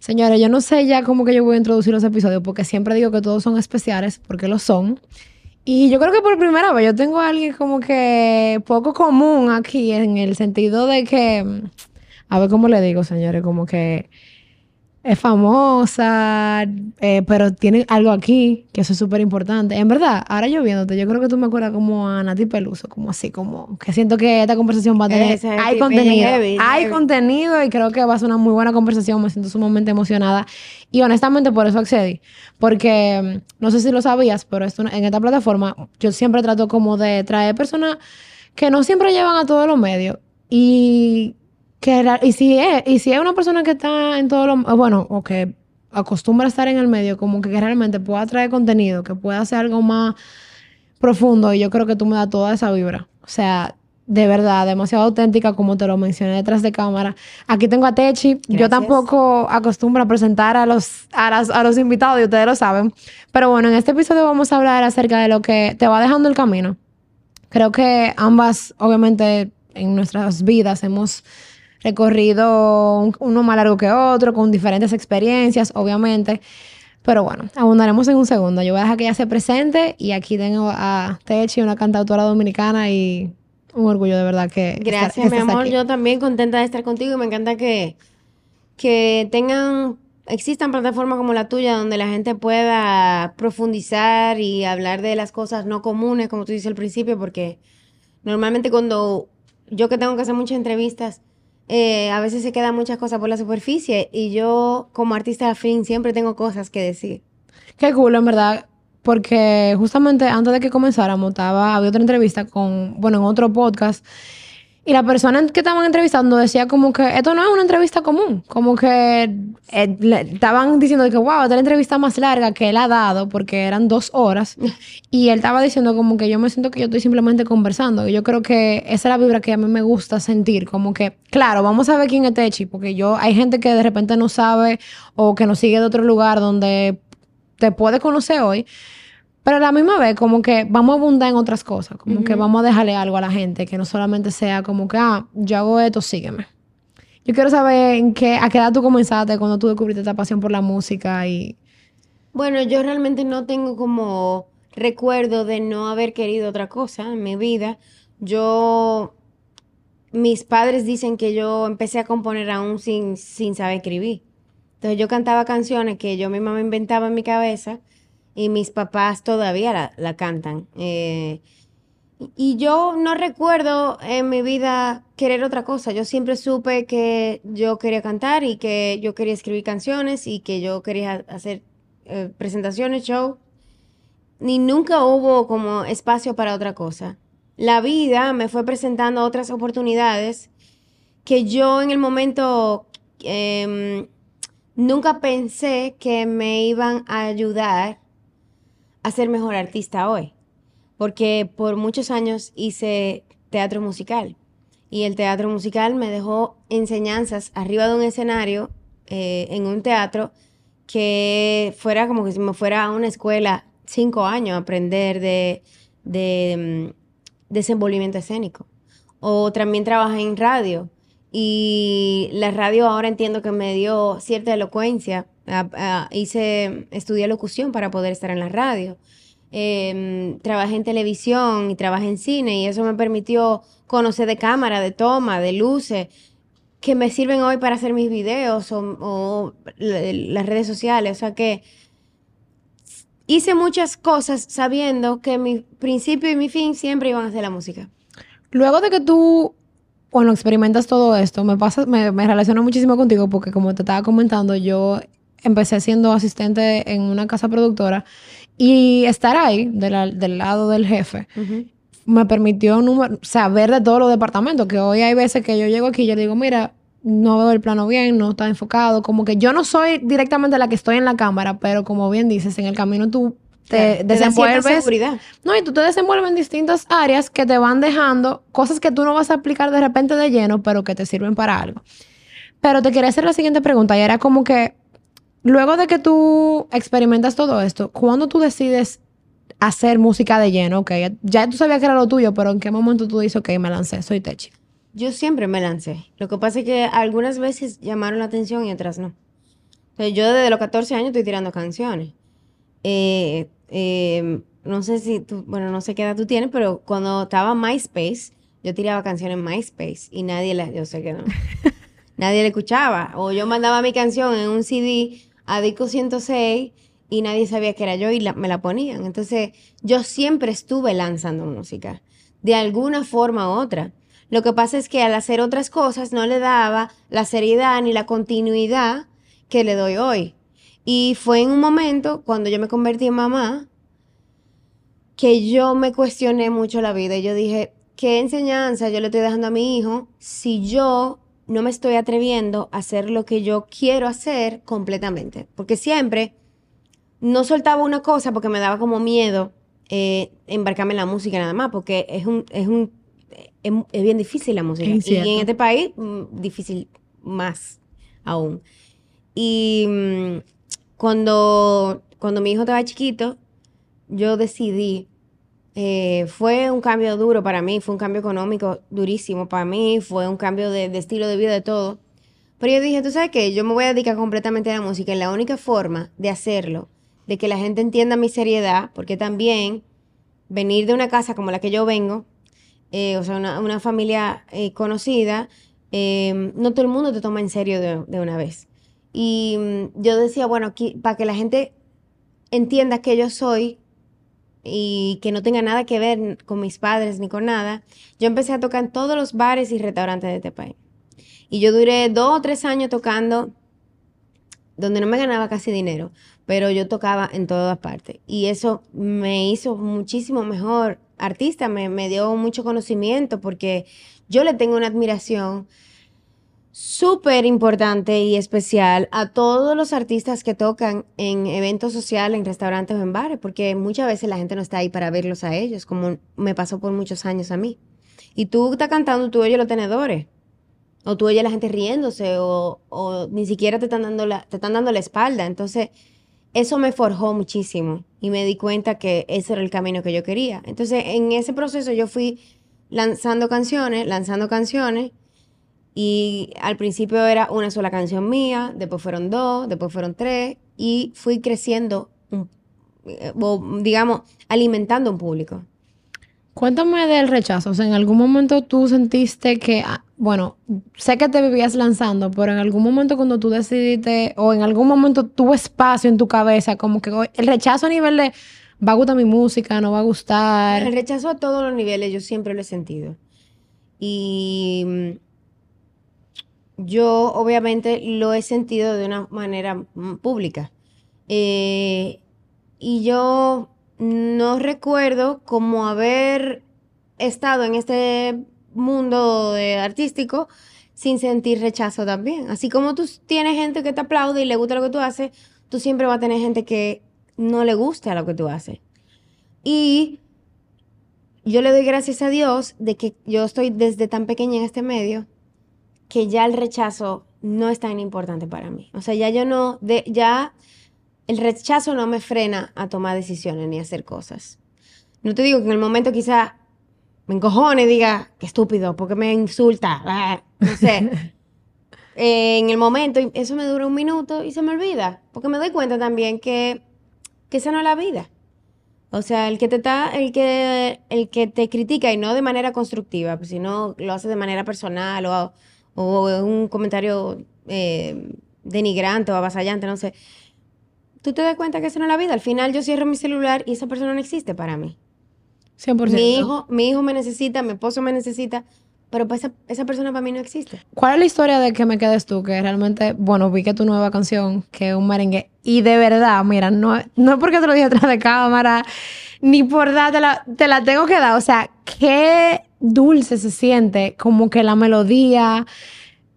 Señores, yo no sé ya cómo que yo voy a introducir los episodios, porque siempre digo que todos son especiales, porque lo son. Y yo creo que por primera vez yo tengo a alguien como que poco común aquí, en el sentido de que, a ver cómo le digo, señores, como que es famosa, eh, pero tiene algo aquí, que eso es súper importante. En verdad, ahora yo viéndote, yo creo que tú me acuerdas como a Nati Peluso, como así, como que siento que esta conversación va a tener... Es hay contenido, heavy, hay heavy. contenido y creo que va a ser una muy buena conversación, me siento sumamente emocionada. Y honestamente por eso accedí, porque mm, no sé si lo sabías, pero esto, en esta plataforma yo siempre trato como de traer personas que no siempre llevan a todos los medios y que y si es y si es una persona que está en todos los bueno o que acostumbra a estar en el medio como que, realmente pueda traer contenido que pueda hacer algo más profundo y yo creo que tú me das toda esa vibra. O sea de verdad demasiado auténtica como te lo mencioné detrás de cámara. Aquí tengo a Techi. Yo Gracias. tampoco acostumbro a presentar a los a, las- a los invitados y ustedes lo saben. Pero bueno en este episodio vamos a hablar acerca de lo que te va dejando el camino. Creo que ambas, obviamente, en nuestras vidas hemos recorrido un- uno más largo que otro, con diferentes experiencias, obviamente. Pero bueno, abundaremos en un segundo. Yo voy a dejar que ella se presente y aquí tengo a Techi, una cantautora dominicana y un orgullo de verdad que Gracias, estar- que mi amor. aquí. Yo también contenta de estar contigo y me encanta que, que tengan, existan plataformas como la tuya donde la gente pueda profundizar y hablar de las cosas no comunes, como tú dices al principio, porque normalmente cuando yo que tengo que hacer muchas entrevistas, eh, a veces se quedan muchas cosas por la superficie y yo como artista afín siempre tengo cosas que decir. Qué cool, en verdad, porque justamente antes de que comenzáramos, estaba, había otra entrevista con, bueno, en otro podcast, y la persona que estaban entrevistando decía como que esto no es una entrevista común, como que eh, le- estaban diciendo que, wow, esta es la entrevista más larga que él ha dado, porque eran dos horas, y él estaba diciendo como que yo me siento que yo estoy simplemente conversando, y yo creo que esa es la vibra que a mí me gusta sentir, como que, claro, vamos a ver quién es Techi, porque yo, hay gente que de repente no sabe o que nos sigue de otro lugar donde te puede conocer hoy, pero a la misma vez como que vamos a abundar en otras cosas, como que vamos a dejarle algo a la gente, que no solamente sea como que, ah, yo hago esto, sígueme. Yo quiero saber en qué, a qué edad tú comenzaste, cuando tú descubriste esta pasión por la música y... Bueno, yo realmente no tengo como recuerdo de no haber querido otra cosa en mi vida. Yo, mis padres dicen que yo empecé a componer aún sin, sin saber escribir. Entonces yo cantaba canciones que yo misma me inventaba en mi cabeza y mis papás todavía la, la cantan. Eh, y yo no recuerdo en mi vida querer otra cosa. Yo siempre supe que yo quería cantar y que yo quería escribir canciones y que yo quería hacer eh, presentaciones, show. Ni nunca hubo como espacio para otra cosa. La vida me fue presentando otras oportunidades que yo en el momento em, nunca pensé que me iban a ayudar a ser mejor artista hoy. Porque por muchos años hice teatro musical. Y el teatro musical me dejó enseñanzas arriba de un escenario, eh, en un teatro, que fuera como que si me fuera a una escuela cinco años a aprender de, de mm, desenvolvimiento escénico. O también trabajé en radio. Y la radio ahora entiendo que me dio cierta elocuencia. Hice, estudié locución para poder estar en la radio. Em, trabajé en televisión y trabajé en cine y eso me permitió conocer de cámara, de toma, de luces, que me sirven hoy para hacer mis videos o, o la- las redes sociales. O sea que hice muchas cosas sabiendo que mi principio y mi fin siempre iban a ser la música. Luego de que tú, bueno, experimentas todo esto, me pasa, me, me relaciono muchísimo contigo porque como te estaba comentando, yo empecé siendo asistente en una casa productora y estar ahí de la- del lado del jefe me permitió número, saber de todos los departamentos, que hoy hay veces que yo llego aquí y yo digo, mira, no veo el plano bien, no está enfocado, como que yo no soy directamente la que estoy en la cámara, pero como bien dices, en el camino tú te te desenvuelves. seguridad. No, y tú te desenvuelves en distintas áreas que te van dejando cosas que tú no vas a aplicar de repente de lleno, pero que te sirven para algo. Pero te quería hacer la siguiente pregunta, y era como que, luego de que tú experimentas todo esto, ¿cuándo tú decides hacer música de lleno? Ok, ya, tú sabías que era lo tuyo, pero ¿en qué momento tú dices, ok, me lancé, soy Techi? Yo siempre me lancé. Lo que pasa es que algunas veces llamaron la atención y otras no. Yo desde los 14 años estoy tirando canciones. Eh, eh, no sé si tú, bueno, no sé qué edad tú tienes, pero cuando estaba MySpace, yo tiraba canciones en MySpace y nadie la, yo sé que no, nadie la escuchaba. O yo mandaba mi canción en un CD a Disco 106 y nadie sabía que era yo y me la ponían. Entonces, yo siempre estuve lanzando música, de alguna forma u otra. Lo que pasa es que al hacer otras cosas no le daba la seriedad ni la continuidad que le doy hoy. Y fue en un momento, cuando yo me convertí en mamá, que yo me cuestioné mucho la vida y yo dije, ¿qué enseñanza yo le estoy dejando a mi hijo si yo no me estoy atreviendo a hacer lo que yo quiero hacer completamente? Porque siempre no soltaba una cosa porque me daba como miedo eh, embarcarme en la música nada más, porque es un, es un, es, bien difícil la música. Y en este país, mm, difícil más aún. Y mm, cuando, cuando mi hijo estaba chiquito, yo decidí eh, fue un cambio duro para mí, fue un cambio económico durísimo para mí, fue un cambio de, estilo de vida, de todo. Pero yo dije, tú sabes qué, yo me voy a dedicar completamente a la música y la única forma de hacerlo, de que la gente entienda mi seriedad, porque también venir de una casa como la que yo vengo, eh, o sea, una, familia eh, conocida, no todo el mundo te toma en serio de una vez. Y mm, yo decía, bueno, aquí, para que la gente entienda que yo soy y que no tenga nada que ver con mis padres ni con nada, yo empecé a tocar en todos los bares y restaurantes de este país. Y yo duré dos o tres años tocando donde no me ganaba casi dinero, pero yo tocaba en todas partes. Y eso me hizo muchísimo mejor artista, me, me dio mucho conocimiento porque yo le tengo una admiración súper importante y especial a todos los artistas que tocan en eventos sociales, en restaurantes o en bares, porque muchas veces la gente no está ahí para verlos a ellos, como me pasó por muchos años a mí. Y tú estás cantando, tú oyes los tenedores, o tú oyes la gente riéndose, o, ni siquiera te están, dando la, te están dando la espalda. Entonces, eso me forjó muchísimo y me di cuenta que ese era el camino que yo quería. Entonces, en ese proceso yo fui lanzando canciones, lanzando canciones, y al principio era una sola canción mía, después fueron dos, después fueron tres, y fui creciendo, eh, digamos, alimentando un público. Cuéntame del rechazo. O sea, en algún momento tú sentiste que, ah, bueno, sé que te vivías lanzando, pero en algún momento cuando tú decidiste, o en algún momento tuvo espacio en tu cabeza, como que el rechazo a nivel de, va a gustar mi música, no va a gustar. El rechazo a todos los niveles yo siempre lo he sentido. Y mm, yo obviamente lo he sentido de una manera mm, pública. Eh, y yo no recuerdo como haber estado en este mundo artístico sin sentir rechazo también. Así como tú tienes gente que te aplaude y le gusta lo que tú haces, tú siempre vas a tener gente que no le gusta lo que tú haces. Y yo le doy gracias a Dios de que yo estoy desde tan pequeña en este medio que ya el rechazo no es tan importante para mí. O sea, ya yo no, de, ya el rechazo no me frena a tomar decisiones ni a hacer cosas. No te digo que en el momento quizá me encojone y diga, qué estúpido, porque me insulta, ah, no sé. en el momento, eso me dura un minuto y se me olvida, porque me doy cuenta también que, que esa no es la vida. O sea, el que te está, el que, el que te critica y no de manera constructiva, pues, sino lo hace de manera personal o o un comentario eh, denigrante o avasallante, no sé. Tú te das cuenta que eso no es la vida. Al final yo cierro mi celular y esa persona no existe para mí. 100%. Mi hijo, mi hijo me necesita, mi esposo me necesita, pero pues esa, esa, persona para mí no existe. ¿Cuál es la historia de que me quedes tú? Que realmente, bueno, vi que tu nueva canción, que es un merengue, y de verdad, mira, no, no es porque te lo dije atrás de cámara, ni por dar, te la, te la tengo que dar. O sea, qué dulce se siente, como que la melodía.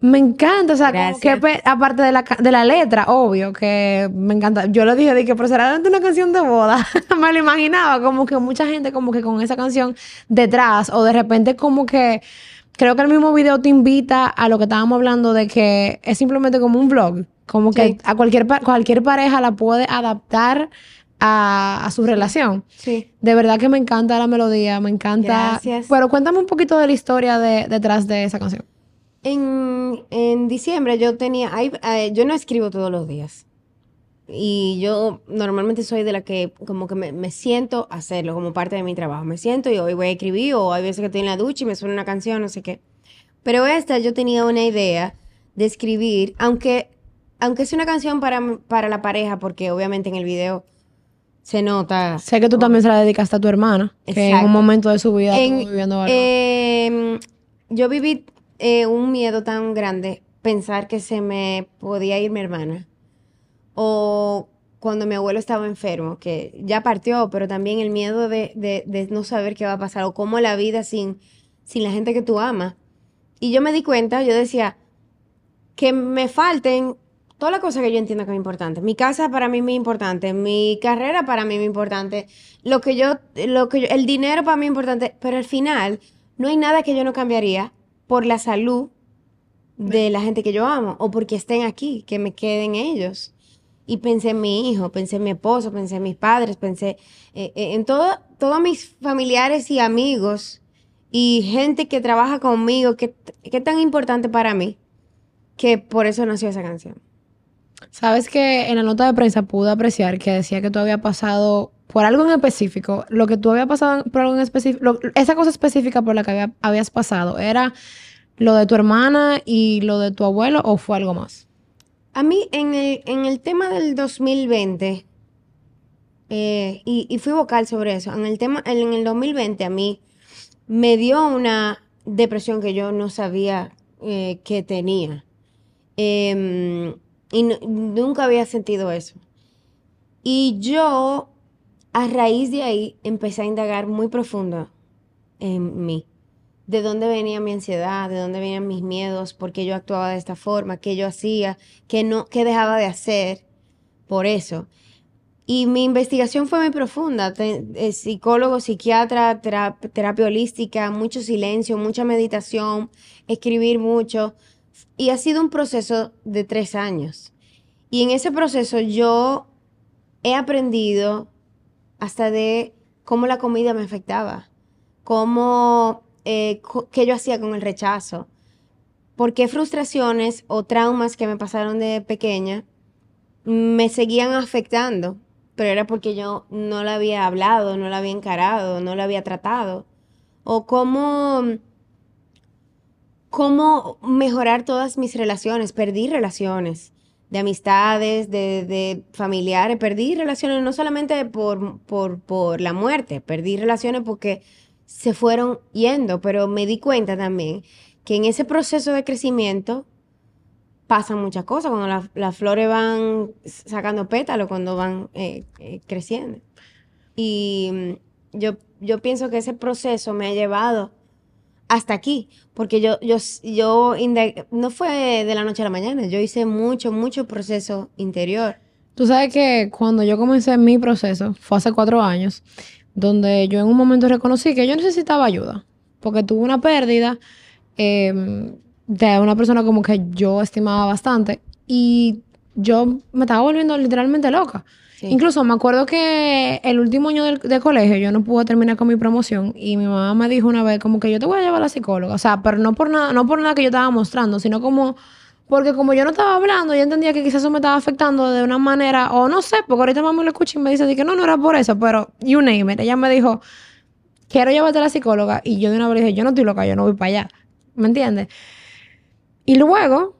Me encanta, o sea, que aparte de la, de la letra, obvio, que me encanta. Yo lo dije, que, pero será una canción de boda. me lo imaginaba, como que mucha gente, como que con esa canción detrás, o de repente, como que creo que el mismo video te invita a lo que estábamos hablando de que es simplemente como un vlog. Como que a cualquier, cualquier pareja la puede adaptar a, su relación. Sí. De verdad que me encanta la melodía, me encanta. Gracias. Pero cuéntame un poquito de la historia de, detrás de esa canción. En, en diciembre yo tenía, eh, yo no escribo todos los días. Y yo normalmente soy de la que como que me, me siento a hacerlo como parte de mi trabajo. Me siento y hoy voy a escribir o hay veces que estoy en la ducha y me suena una canción, no sé qué. Pero esta yo tenía una idea de escribir, aunque, aunque es una canción para, para la pareja, porque obviamente en el video se nota. Sé que tú también se la dedicaste a tu hermana, que en un momento de su vida En- estuvo viviendo algo. em, yo viví eh, un miedo tan grande pensar que se me podía ir mi hermana. O cuando mi abuelo estaba enfermo, que ya partió, pero también el miedo de, de- de no saber qué va a pasar o cómo la vida sin, sin la gente que tú amas. Y yo me di cuenta, yo decía, que me falten todas las cosas que yo entiendo que es importante. Mi casa para mí es muy importante, mi carrera para mí es muy importante, lo que yo, lo que yo- el dinero para mí es importante, pero al final no hay nada que yo no cambiaría por la salud de la gente que yo amo o porque estén aquí, que me queden ellos. Y pensé en mi hijo, pensé en mi esposo, pensé en mis padres, pensé eh, eh, en todo, todos mis familiares y amigos y gente que trabaja conmigo, que, que es tan importante para mí, que por eso nació esa canción. Sabes que en la nota de prensa pude apreciar que decía que tú había pasado por algo en específico, lo que tú había pasado por algo en específico, esa cosa específica por la que había- habías pasado, ¿era lo de tu hermana y lo de tu abuelo o fue algo más? A mí, en el, en el tema del 2020, eh, y, y fui vocal sobre eso, en el tema, en el 2020 a mí me dio una depresión que yo no sabía eh, que tenía. Em, y nu- nunca había sentido eso. Y yo, a raíz de ahí, empecé a indagar muy profundo en mí. De dónde venía mi ansiedad, de dónde venían mis miedos, por qué yo actuaba de esta forma, qué yo hacía, qué no, qué dejaba de hacer por eso. Y mi investigación fue muy profunda. Eh, psicólogo, psiquiatra, tera- terapia holística, mucho silencio, mucha meditación, escribir mucho. Y ha sido un proceso de tres años. Y en ese proceso yo he aprendido hasta de cómo la comida me afectaba, cómo, eh, qué yo hacía con el rechazo, por qué frustraciones o traumas que me pasaron de pequeña me seguían afectando, pero era porque yo no la había hablado, no la había encarado, no la había tratado, o cómo, cómo mejorar todas mis relaciones, perdí relaciones de amistades, de, de familiares, perdí relaciones no solamente por, por, por la muerte, perdí relaciones porque se fueron yendo, pero me di cuenta también que en ese proceso de crecimiento pasan muchas cosas, cuando la- las flores van sacando pétalos, cuando van eh, eh, creciendo. Y mm, yo, yo pienso que ese proceso me ha llevado hasta aquí, porque yo, yo, yo no fue de la noche a la mañana, yo hice mucho, mucho proceso interior. Tú sabes que cuando yo comencé mi proceso, fue hace cuatro años, donde yo en un momento reconocí que yo necesitaba ayuda, porque tuve una pérdida eh, de una persona como que yo estimaba bastante y yo me estaba volviendo literalmente loca. Incluso me acuerdo que el último año del, de colegio yo no pude terminar con mi promoción y mi mamá me dijo una vez como que yo te voy a llevar a la psicóloga. O sea, pero no por nada, no por nada que yo estaba mostrando, sino como porque como yo no estaba hablando, yo entendía que quizás eso me estaba afectando de una manera, o no sé, porque ahorita mamá lo escucha y me dice que no, no era por eso, pero you name it. Ella me dijo, quiero llevarte a la psicóloga y yo de una vez dije, yo no estoy loca, yo no voy para allá. ¿Me entiendes? Y luego,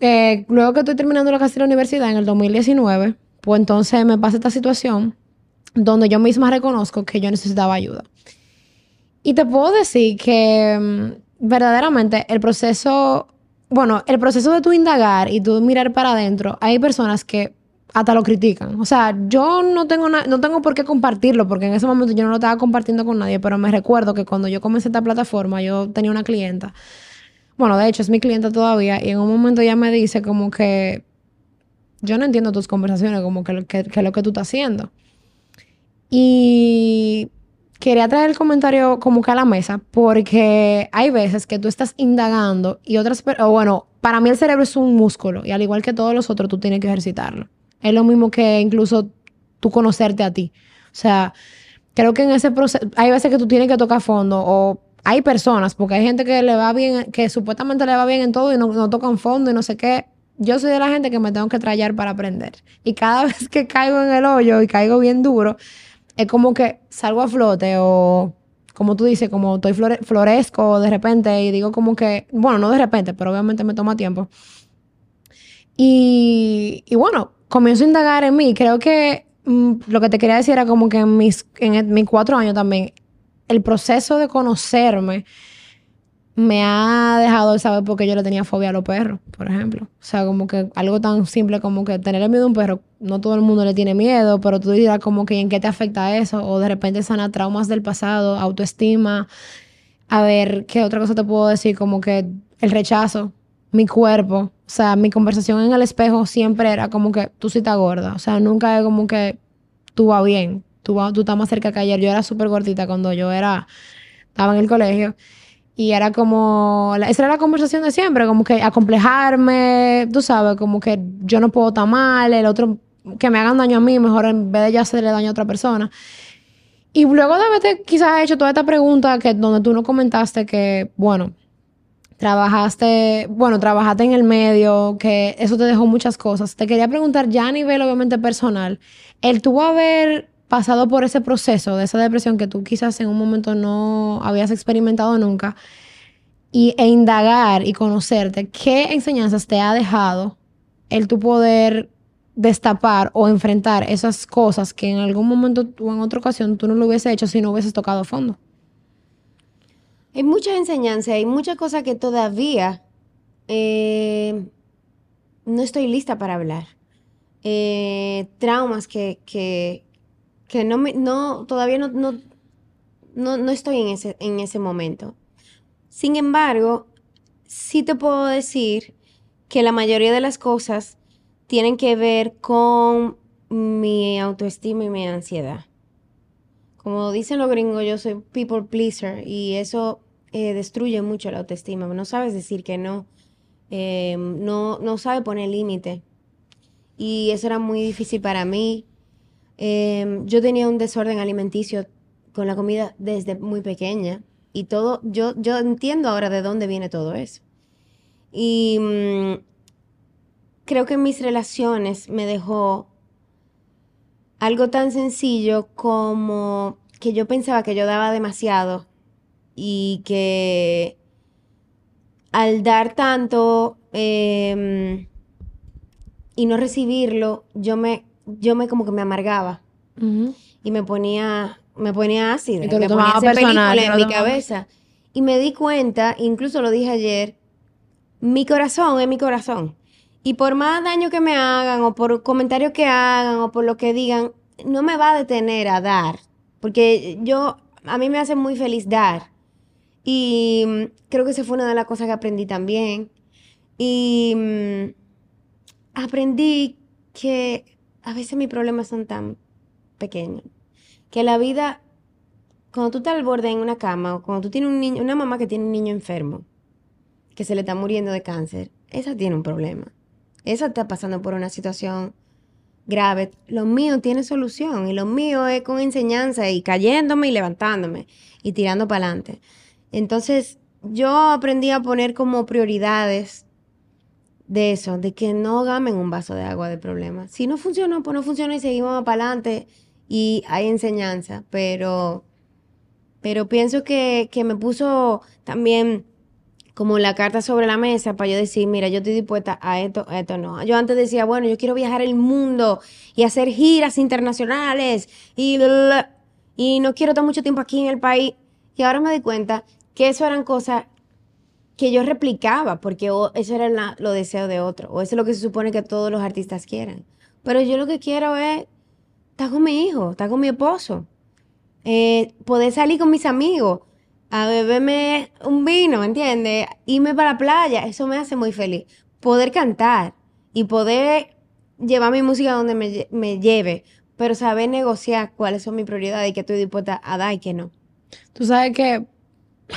eh, luego que estoy terminando la casi la universidad en el 2019, pues entonces me pasa esta situación donde yo misma reconozco que yo necesitaba ayuda. Y te puedo decir que mm, verdaderamente el proceso, bueno, el proceso de tu indagar y tú mirar para adentro, hay personas que hasta lo critican. O sea, yo no tengo, no tengo por qué compartirlo, porque en ese momento yo no lo estaba compartiendo con nadie, pero me recuerdo que cuando yo comencé esta plataforma, yo tenía una clienta. Bueno, de hecho, es mi clienta todavía, y en un momento ella me dice como que yo no entiendo tus conversaciones, como que, que, que lo que tú estás haciendo. Y quería traer el comentario como que a la mesa, porque hay veces que tú estás indagando y otras, o bueno, para mí el cerebro es un músculo y al igual que todos los otros, tú tienes que ejercitarlo. Es lo mismo que incluso tú conocerte a ti. O sea, creo que en ese proceso, hay veces que tú tienes que tocar fondo o hay personas, porque hay gente que le va bien, que supuestamente le va bien en todo y no, no tocan fondo y no sé qué. Yo soy de la gente que me tengo que trallar para aprender. Y cada vez que caigo en el hoyo y caigo bien duro, es como que salgo a flote o como tú dices, como estoy florezco de repente y digo como que, bueno, no de repente, pero obviamente me toma tiempo. Y, y bueno, comienzo a indagar en mí. Creo que mm, lo que te quería decir era como que en mis, en mis cuatro años también, el proceso de conocerme me ha dejado saber por qué yo le tenía fobia a los perros, por ejemplo. O sea, como que algo tan simple como que tener miedo a un perro, no todo el mundo le tiene miedo, pero tú dirás como que en qué te afecta eso, o de repente sana traumas del pasado, autoestima. A ver, ¿qué otra cosa te puedo decir? Como que el rechazo, mi cuerpo, o sea, mi conversación en el espejo siempre era como que tú sí estás gorda, o sea, nunca es como que tú vas bien, tú, tú estás más cerca que ayer. Yo era súper gordita cuando yo era, estaba en el colegio. Y era como, esa era la conversación de siempre, como que acomplejarme, tú sabes, como que yo no puedo estar mal, el otro, que me hagan daño a mí, mejor en vez de ya hacerle daño a otra persona. Y luego de haberte quizás hecho toda esta pregunta que donde tú no comentaste que, bueno, trabajaste, bueno, trabajaste en el medio, que eso te dejó muchas cosas. Te quería preguntar ya a nivel obviamente personal, el tuvo haber pasado por ese proceso de esa depresión que tú quizás en un momento no habías experimentado nunca y, e indagar y conocerte, ¿qué enseñanzas te ha dejado el tu poder destapar o enfrentar esas cosas que en algún momento o en otra ocasión tú no lo hubiese hecho si no hubieses tocado fondo? Hay mucha enseñanza, hay muchas cosas que todavía eh, no estoy lista para hablar. Eh, traumas que no me, no, todavía no, no, no, estoy en ese, en ese momento. Sin embargo, sí te puedo decir que la mayoría de las cosas tienen que ver con mi autoestima y mi ansiedad. Como dicen los gringos, yo soy people pleaser y eso eh, destruye mucho la autoestima. No sabes decir que no, eh, no, no sabes poner límite. Y eso era muy difícil para mí. Em, yo tenía un desorden alimenticio con la comida desde muy pequeña y todo, yo, yo entiendo ahora de dónde viene todo eso. Y mm, creo que en mis relaciones me dejó algo tan sencillo como que yo pensaba que yo daba demasiado y que al dar tanto em, y no recibirlo, yo me yo me como que me amargaba y me ponía, me ponía ácida, me ponía hacer en mi cabeza. Y me di cuenta, incluso lo dije ayer, mi corazón es mi corazón. Y por más daño que me hagan, o por comentarios que hagan, o por lo que digan, no me va a detener a dar. Porque yo, a mí me hace muy feliz dar. Y mm, creo que esa fue una de las cosas que aprendí también. Y mm, aprendí que a veces mis problemas son tan pequeños que la vida, cuando tú estás al borde en una cama o cuando tú tienes un niño, una mamá que tiene un niño enfermo, que se le está muriendo de cáncer, esa tiene un problema. Esa está pasando por una situación grave. Lo mío tiene solución y lo mío es con enseñanza y cayéndome y levantándome y tirando para adelante. Entonces, yo aprendí a poner como prioridades de eso, de que no gamen un vaso de agua de problema. Si no funcionó, pues no funcionó y seguimos para adelante y hay enseñanza, pero, pero pienso que, que me puso también como la carta sobre la mesa para yo decir, mira, yo estoy dispuesta a esto, a esto no. Yo antes decía, bueno, yo quiero viajar el mundo y hacer giras internacionales y, y no quiero estar mucho tiempo aquí en el país. Y ahora me doy cuenta que eso eran cosas que yo replicaba, porque eso era lo deseo de otro, o eso es lo que se supone que todos los artistas quieren. Pero yo lo que quiero es estar con mi hijo, estar con mi esposo, eh, poder salir con mis amigos, a beberme un vino, ¿entiendes? Irme para la playa, eso me hace muy feliz. Poder cantar y poder llevar mi música donde me, me lleve, pero saber negociar cuáles son mis prioridades y que estoy dispuesta a dar y que no. Tú sabes que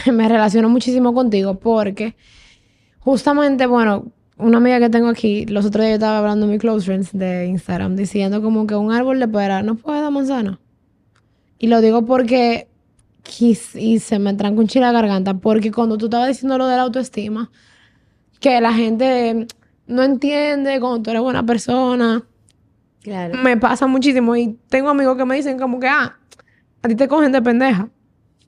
me relaciono muchísimo contigo porque justamente, bueno, una amiga que tengo aquí, los otros días yo estaba hablando en mi close friends de Instagram diciendo como que un árbol de pera no puede dar manzana. Y lo digo porque y se me tranca un chile la garganta porque cuando tú estabas diciendo lo de la autoestima, que la gente no entiende cuando tú eres buena persona. Claro. Me pasa muchísimo y tengo amigos que me dicen como que, ah, a ti te cogen de pendeja.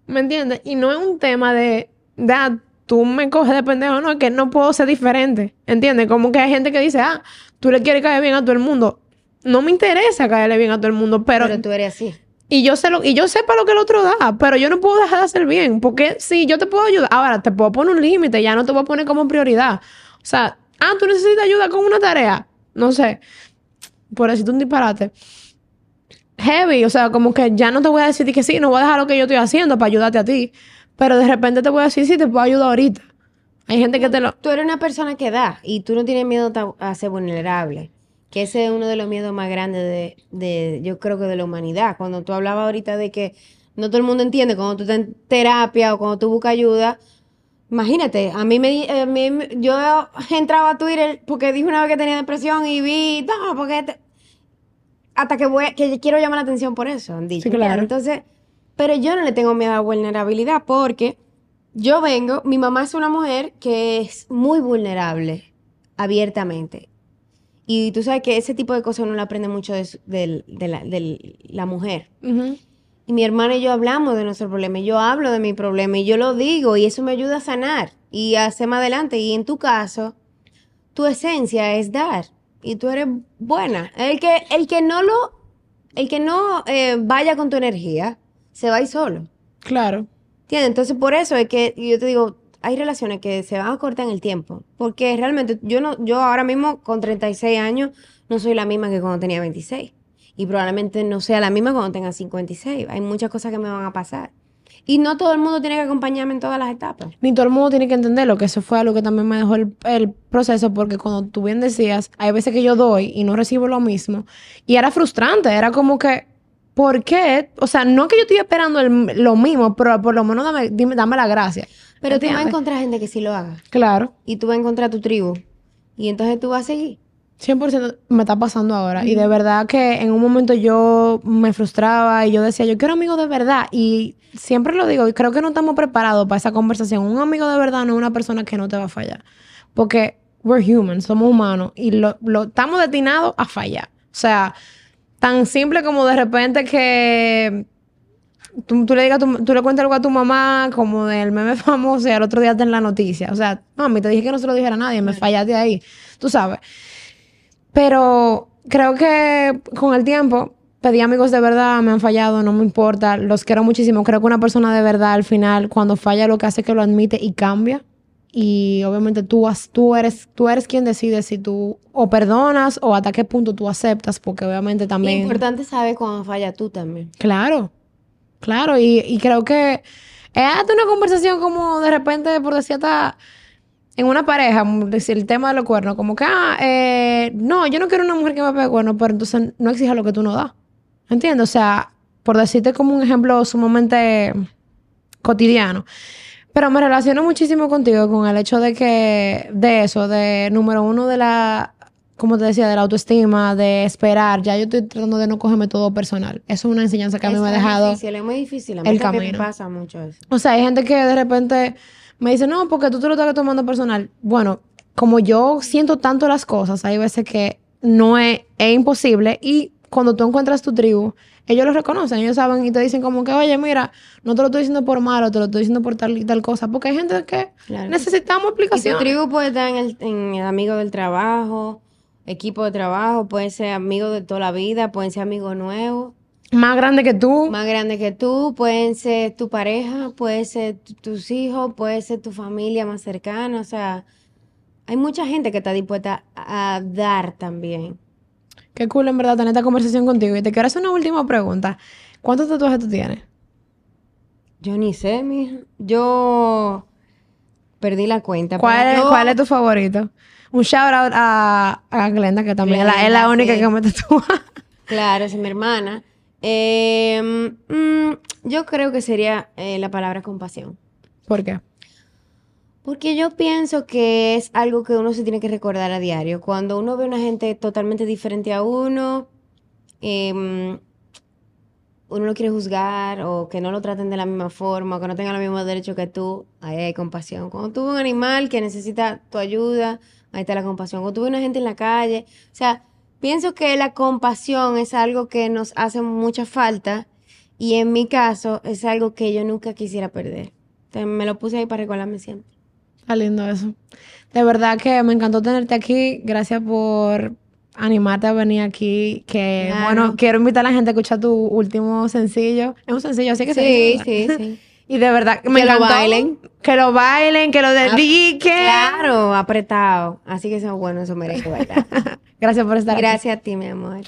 ¿Me entiendes? Y no es un tema de, de ah, tú me coges de pendejo, no, es que no puedo ser diferente. ¿Entiendes? Como que hay gente que dice, ah, tú le quieres caer bien a todo el mundo. No me interesa caerle bien a todo el mundo, pero, Pero tú eres así. y yo sé lo, y yo sé para lo que el otro da, pero yo no puedo dejar de hacer bien, porque si yo te puedo ayudar, ahora te puedo poner un límite, ya no te voy a poner como prioridad. O sea, ah, tú necesitas ayuda con una tarea, no sé, por decirte un disparate. Heavy, o sea, como que ya no te voy a decir que sí, no voy a dejar lo que yo estoy haciendo para ayudarte a ti, pero de repente te voy a decir sí, te puedo ayudar ahorita. Hay gente que te lo... Tú eres una persona que da y tú no tienes miedo a ser vulnerable. Que ese es uno de los miedos más grandes de, de, yo creo que de la humanidad. Cuando tú hablabas ahorita de que no todo el mundo entiende, cuando tú estás en terapia o cuando tú buscas ayuda, imagínate, a mí me, a mí yo entraba a Twitter porque dije una vez que tenía depresión y vi, no, porque te- hasta que voy, que quiero llamar la atención por eso, han dicho. Sí, claro. Entonces, pero yo no le tengo miedo a la vulnerabilidad porque yo vengo, mi mamá es una mujer que es muy vulnerable, abiertamente. Y tú sabes que ese tipo de cosas uno lo aprende mucho de, su- del- de la, del- la mujer. Ujú. Y mi hermana y yo hablamos de nuestro problema, y yo hablo de mi problema, y yo lo digo, y eso me ayuda a sanar y a hacer más adelante. Y en tu caso, tu esencia es dar, y tú eres buena. El que, el que no lo, el que no eh, vaya con tu energía, se va a ir solo. Claro. ¿Entiendes? Entonces, por eso es que yo te digo, hay relaciones que se van a cortar en el tiempo. Porque realmente yo no, yo ahora mismo con 36 años no soy la misma que cuando tenía 26. Y probablemente no sea la misma cuando tenga 56. Hay muchas cosas que me van a pasar. Y no todo el mundo tiene que acompañarme en todas las etapas. Ni todo el mundo tiene que entenderlo, que eso fue algo que también me dejó el, el proceso, porque cuando tú bien decías, hay veces que yo doy y no recibo lo mismo, y era frustrante, era como que, ¿por qué? O sea, no que yo estoy esperando el- lo mismo, pero por lo menos dame, dime- dame la gracia. Pero tú vas a encontrar gente que sí lo haga. Claro, Y tú vas a encontrar tu tribu. Y entonces tú vas a seguir. 100% me está pasando ahora, y de verdad que en un momento yo me frustraba y yo decía, yo quiero amigos de verdad, y siempre lo digo, y creo que no estamos preparados para esa conversación. Un amigo de verdad no es una persona que no te va a fallar, porque we're human, somos humanos, y lo, lo- estamos destinados a fallar. O sea, tan simple como de repente que tú, tú le digas, tu- tú le cuentas algo a tu mamá como del meme famoso y al otro día está en la noticia. O sea, mami, te dije que no se lo dijera a nadie, me fallaste ahí, tú sabes. Pero creo que con el tiempo pedí amigos de verdad, me han fallado, no me importa, los quiero muchísimo. Creo que una persona de verdad al final, cuando falla, lo que hace es que lo admite y cambia. Y obviamente tú, has- tú, eres, tú eres quien decide si tú o perdonas o hasta qué punto tú aceptas, porque obviamente también... importante saber cuando falla tú también. Claro, claro, y, y creo que es hasta una conversación como de repente, por decir hasta en una pareja, decir el tema de los cuernos, como que, ah, eh, no, yo no quiero una mujer que me pegue cuernos, pero entonces no exija lo que tú no das. ¿Entiendes? O sea, por decirte como un ejemplo sumamente cotidiano. Pero me relaciono muchísimo contigo con el hecho de que, de eso, de número uno, de la, como te decía, de la autoestima, de esperar. Ya yo estoy tratando de no cogerme todo personal. Eso es una enseñanza que a mí me ha es dejado. difícil, es muy difícil. A mí el camino. pasa mucho eso. O sea, hay gente que de repente me dice, no, porque tú te lo estás tomando personal. Bueno, como yo siento tanto las cosas, hay veces que no es, es imposible y cuando tú encuentras tu tribu, ellos lo reconocen, ellos saben y te dicen como que, oye, mira, no te lo estoy diciendo por malo, te lo estoy diciendo por tal y tal cosa, porque hay gente que Claro. necesitamos Y tu explicación. tribu puede estar en el, en el amigo del trabajo, equipo de trabajo, pueden ser amigos de toda la vida, pueden ser amigos nuevos, Más grande que tú. más grandes que tú, pueden ser tu pareja, puede ser tu- tus hijos, puede ser tu familia más cercana, o sea, hay mucha gente que está dispuesta a dar también. Qué cool en verdad tener esta conversación contigo. Y te quiero hacer una última pregunta. ¿Cuántos tatuajes tú tienes? Yo ni sé, mija. Yo perdí la cuenta. ¿Cuál, yo- cuál es tu favorito? Un shout out a, a Glenda, que también es la- es la única sí. que me tatúa. Claro, es mi hermana. Eh, mm, yo creo que sería eh, la palabra compasión. ¿Por qué? Porque yo pienso que es algo que uno se tiene que recordar a diario. Cuando uno ve una gente totalmente diferente a uno, em, uno no quiere juzgar o que no lo traten de la misma forma, o que no tengan los mismos derechos que tú, ahí hay compasión. Cuando tú ves un animal que necesita tu ayuda, ahí está la compasión. O tuve una gente en la calle. O sea, pienso que la compasión es algo que nos hace mucha falta y en mi caso es algo que yo nunca quisiera perder. Entonces, me lo puse ahí para recordarme siempre. Está lindo eso. De verdad que me encantó tenerte aquí. Gracias por animarte a venir aquí. Que Claro. bueno, quiero invitar a la gente a escuchar tu último sencillo. Es un sencillo, así que se Sí, sí, ¿verdad? sí. Y de verdad, me Que lo encantó. bailen. Que lo bailen, que lo dediquen. Claro, apretado. Así que eso es bueno, eso merece bailar. Gracias por estar aquí. Gracias a ti, mi amor.